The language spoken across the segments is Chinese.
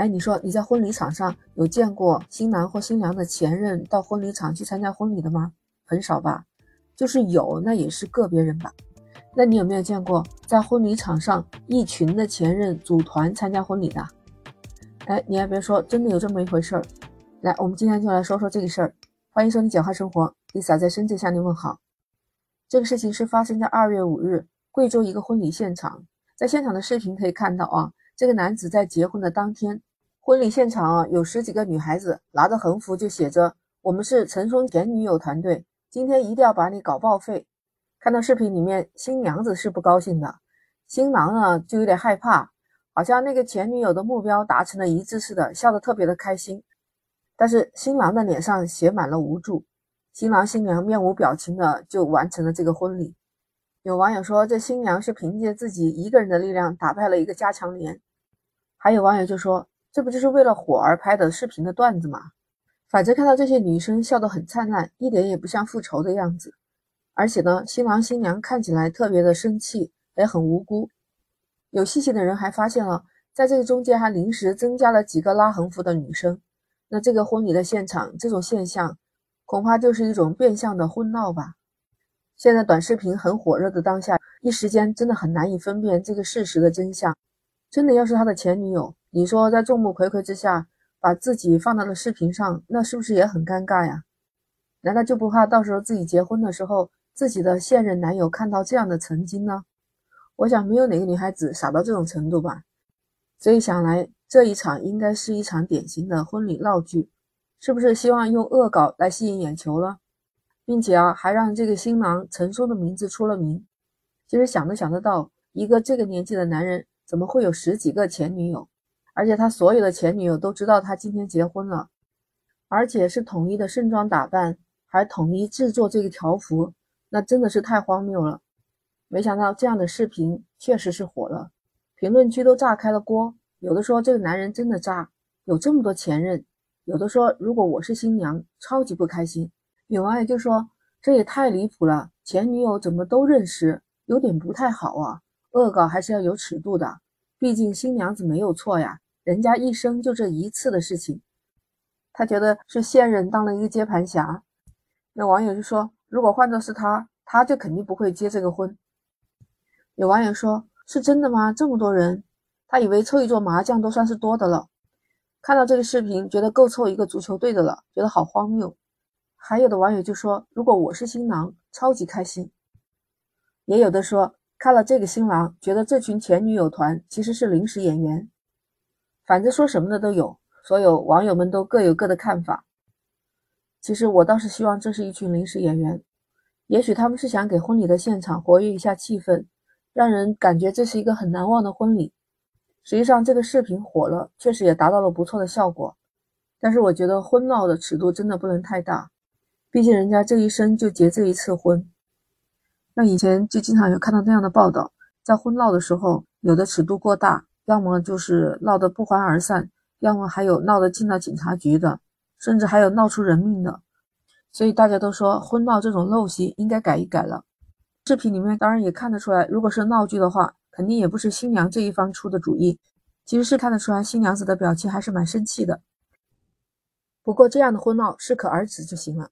哎，你说你在婚礼场上有见过新郎或新娘的前任到婚礼场去参加婚礼的吗？很少吧，就是有，那也是个别人吧。那你有没有见过在婚礼场上一群的前任组团参加婚礼的？哎，你还别说，真的有这么一回事儿。来，我们今天就来说说这个事儿。欢迎收听简化生活，Lisa 在深圳向您问好。这个事情是发生在二月五日，贵州一个婚礼现场。在现场的视频可以看到啊，这个男子在结婚的当天，婚礼现场啊有十几个女孩子拿着横幅，就写着“我们是陈松前女友团队，今天一定要把你搞报废”。看到视频里面，新娘子是不高兴的，新郎呢就有点害怕，好像那个前女友的目标达成了一致似的，笑得特别的开心。但是新郎的脸上写满了无助，新郎新娘面无表情的就完成了这个婚礼。有网友说，这新娘是凭借自己一个人的力量打败了一个加强连。还有网友就说，这不就是为了火而拍的视频的段子吗？反正看到这些女生笑得很灿烂，一点也不像复仇的样子。而且呢，新郎新娘看起来特别的生气，也很无辜。有细心的人还发现了，在这个中间还临时增加了几个拉横幅的女生。那这个婚礼的现场，这种现象恐怕就是一种变相的婚闹吧。现在短视频很火热的当下，一时间真的很难以分辨这个事实的真相。真的要是他的前女友，你说在众目睽睽之下把自己放到了视频上，那是不是也很尴尬呀？难道就不怕到时候自己结婚的时候，自己的现任男友看到这样的曾经呢？我想没有哪个女孩子傻到这种程度吧。所以想来。这一场应该是一场典型的婚礼闹剧，是不是希望用恶搞来吸引眼球了，并且啊，还让这个新郎陈松的名字出了名。其实想都想得到，一个这个年纪的男人怎么会有十几个前女友？而且他所有的前女友都知道他今天结婚了，而且是统一的盛装打扮，还统一制作这个条幅，那真的是太荒谬了。没想到这样的视频确实是火了，评论区都炸开了锅。有的说这个男人真的渣，有这么多前任；有的说如果我是新娘，超级不开心。有网友就说这也太离谱了，前女友怎么都认识，有点不太好啊。恶搞还是要有尺度的，毕竟新娘子没有错呀，人家一生就这一次的事情。他觉得是现任当了一个接盘侠。那网友就说，如果换作是他，他就肯定不会结这个婚。有网友说，是真的吗？这么多人？他以为凑一桌麻将都算是多的了，看到这个视频，觉得够凑一个足球队的了，觉得好荒谬。还有的网友就说：“如果我是新郎，超级开心。”也有的说，看了这个新郎，觉得这群前女友团其实是临时演员。反正说什么的都有，所有网友们都各有各的看法。其实我倒是希望这是一群临时演员，也许他们是想给婚礼的现场活跃一下气氛，让人感觉这是一个很难忘的婚礼。实际上，这个视频火了，确实也达到了不错的效果。但是，我觉得婚闹的尺度真的不能太大，毕竟人家这一生就结这一次婚。那以前就经常有看到那样的报道，在婚闹的时候，有的尺度过大，要么就是闹得不欢而散，要么还有闹得进了警察局的，甚至还有闹出人命的。所以大家都说，婚闹这种陋习应该改一改了。视频里面当然也看得出来，如果是闹剧的话。肯定也不是新娘这一方出的主意，其实是看得出来新娘子的表情还是蛮生气的。不过这样的婚闹适可而止就行了。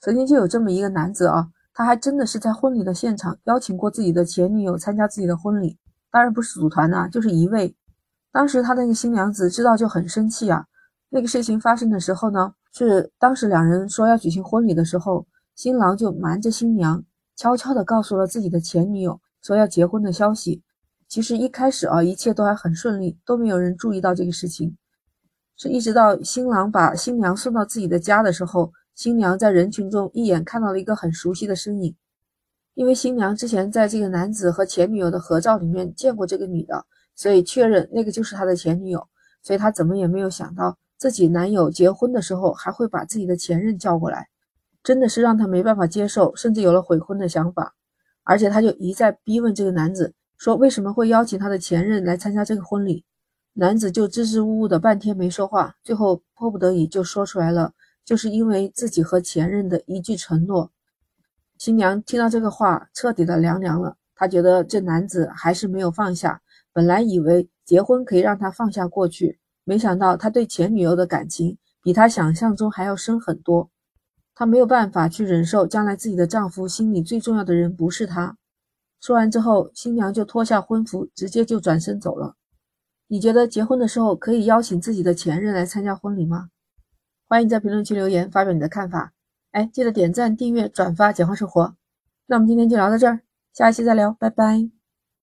曾经就有这么一个男子啊，他还真的是在婚礼的现场邀请过自己的前女友参加自己的婚礼，当然不是组团呐，就是一位。当时他那个新娘子知道就很生气啊。那个事情发生的时候呢，是当时两人说要举行婚礼的时候，新郎就瞒着新娘，悄悄地告诉了自己的前女友。说要结婚的消息，其实一开始啊，一切都还很顺利，都没有人注意到这个事情。是一直到新郎把新娘送到自己的家的时候，新娘在人群中一眼看到了一个很熟悉的身影。因为新娘之前在这个男子和前女友的合照里面见过这个女的，所以确认那个就是他的前女友。所以她怎么也没有想到自己男友结婚的时候还会把自己的前任叫过来，真的是让她没办法接受，甚至有了悔婚的想法。而且他就一再逼问这个男子，说为什么会邀请他的前任来参加这个婚礼？男子就支支吾吾的半天没说话，最后迫不得已就说出来了，就是因为自己和前任的一句承诺。新娘听到这个话，彻底的凉凉了。她觉得这男子还是没有放下，本来以为结婚可以让他放下过去，没想到他对前女友的感情比他想象中还要深很多。他没有办法去忍受将来自己的丈夫心里最重要的人不是他。说完之后，新娘就脱下婚服，直接就转身走了。你觉得结婚的时候可以邀请自己的前任来参加婚礼吗？欢迎在评论区留言发表你的看法。哎，记得点赞、订阅、转发《简化生活》。那我们今天就聊到这儿，下一期再聊，拜拜。